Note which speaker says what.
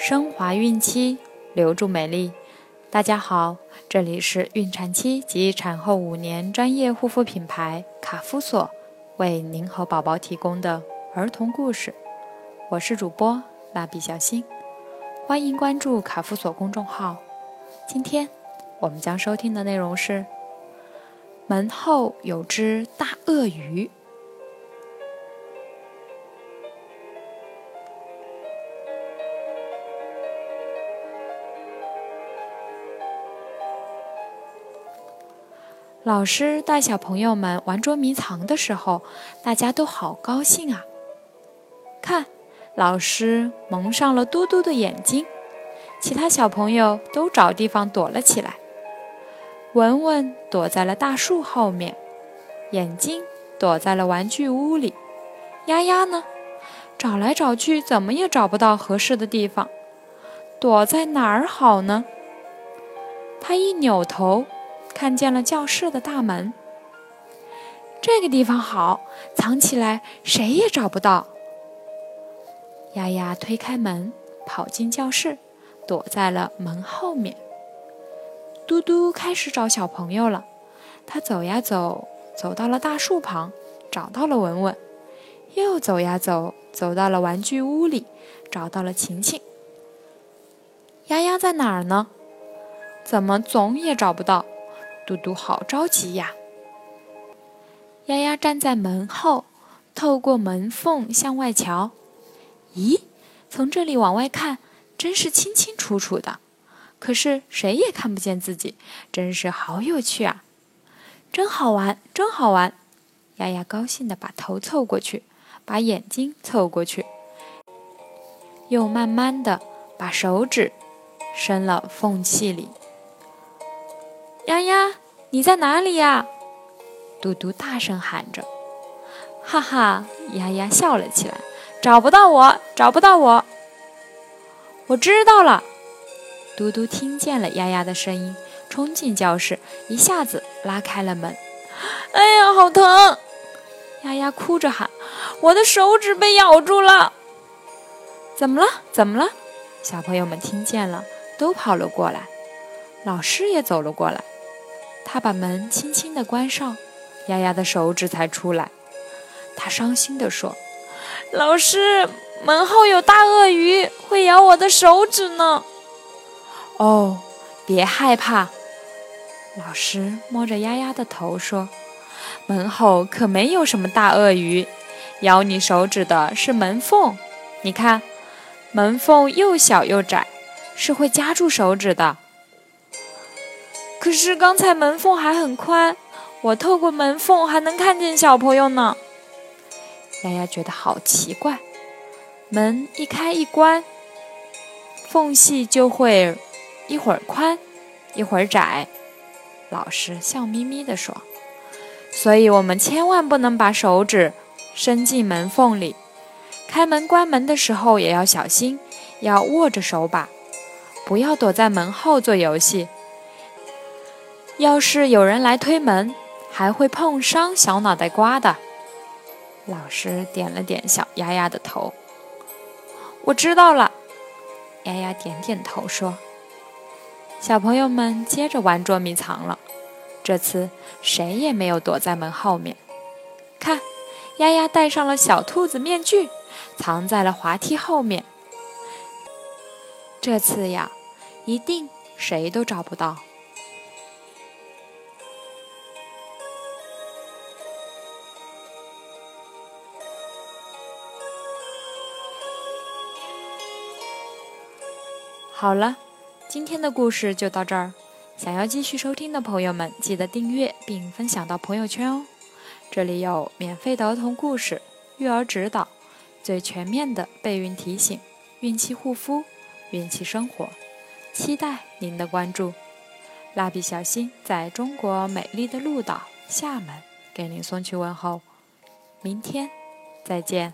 Speaker 1: 升华孕期，留住美丽。大家好，这里是孕产期及产后五年专业护肤品牌卡夫索为您和宝宝提供的儿童故事。我是主播蜡笔小新，欢迎关注卡夫索公众号。今天我们将收听的内容是：门后有只大鳄鱼。老师带小朋友们玩捉迷藏的时候，大家都好高兴啊！看，老师蒙上了嘟嘟的眼睛，其他小朋友都找地方躲了起来。文文躲在了大树后面，眼睛躲在了玩具屋里。丫丫呢，找来找去怎么也找不到合适的地方，躲在哪儿好呢？他一扭头。看见了教室的大门，这个地方好，藏起来谁也找不到。丫丫推开门，跑进教室，躲在了门后面。嘟嘟开始找小朋友了，他走呀走，走到了大树旁，找到了文文；又走呀走，走到了玩具屋里，找到了晴晴。丫丫在哪儿呢？怎么总也找不到？嘟嘟好着急呀！丫丫站在门后，透过门缝向外瞧。咦，从这里往外看，真是清清楚楚的。可是谁也看不见自己，真是好有趣啊！真好玩，真好玩！丫丫高兴地把头凑过去，把眼睛凑过去，又慢慢地把手指伸了缝隙里。丫丫，你在哪里呀？嘟嘟大声喊着。哈哈，丫丫笑了起来。找不到我，找不到我。我知道了。嘟嘟听见了丫丫的声音，冲进教室，一下子拉开了门。哎呀，好疼！丫丫哭着喊：“我的手指被咬住了。”怎么了？怎么了？小朋友们听见了，都跑了过来。老师也走了过来。他把门轻轻地关上，丫丫的手指才出来。他伤心地说：“老师，门后有大鳄鱼，会咬我的手指呢。”哦，别害怕。老师摸着丫丫的头说：“门后可没有什么大鳄鱼，咬你手指的是门缝。你看，门缝又小又窄，是会夹住手指的。”可是刚才门缝还很宽，我透过门缝还能看见小朋友呢。丫丫觉得好奇怪，门一开一关，缝隙就会一会儿宽，一会儿窄。老师笑眯眯地说：“所以我们千万不能把手指伸进门缝里，开门关门的时候也要小心，要握着手把，不要躲在门后做游戏。”要是有人来推门，还会碰伤小脑袋瓜的。老师点了点小丫丫的头。我知道了。丫丫点点头说：“小朋友们接着玩捉迷藏了。这次谁也没有躲在门后面。看，丫丫戴上了小兔子面具，藏在了滑梯后面。这次呀，一定谁都找不到。”好了，今天的故事就到这儿。想要继续收听的朋友们，记得订阅并分享到朋友圈哦。这里有免费的儿童故事、育儿指导、最全面的备孕提醒、孕期护肤、孕期生活，期待您的关注。蜡笔小新在中国美丽的鹭岛厦门给您送去问候，明天再见。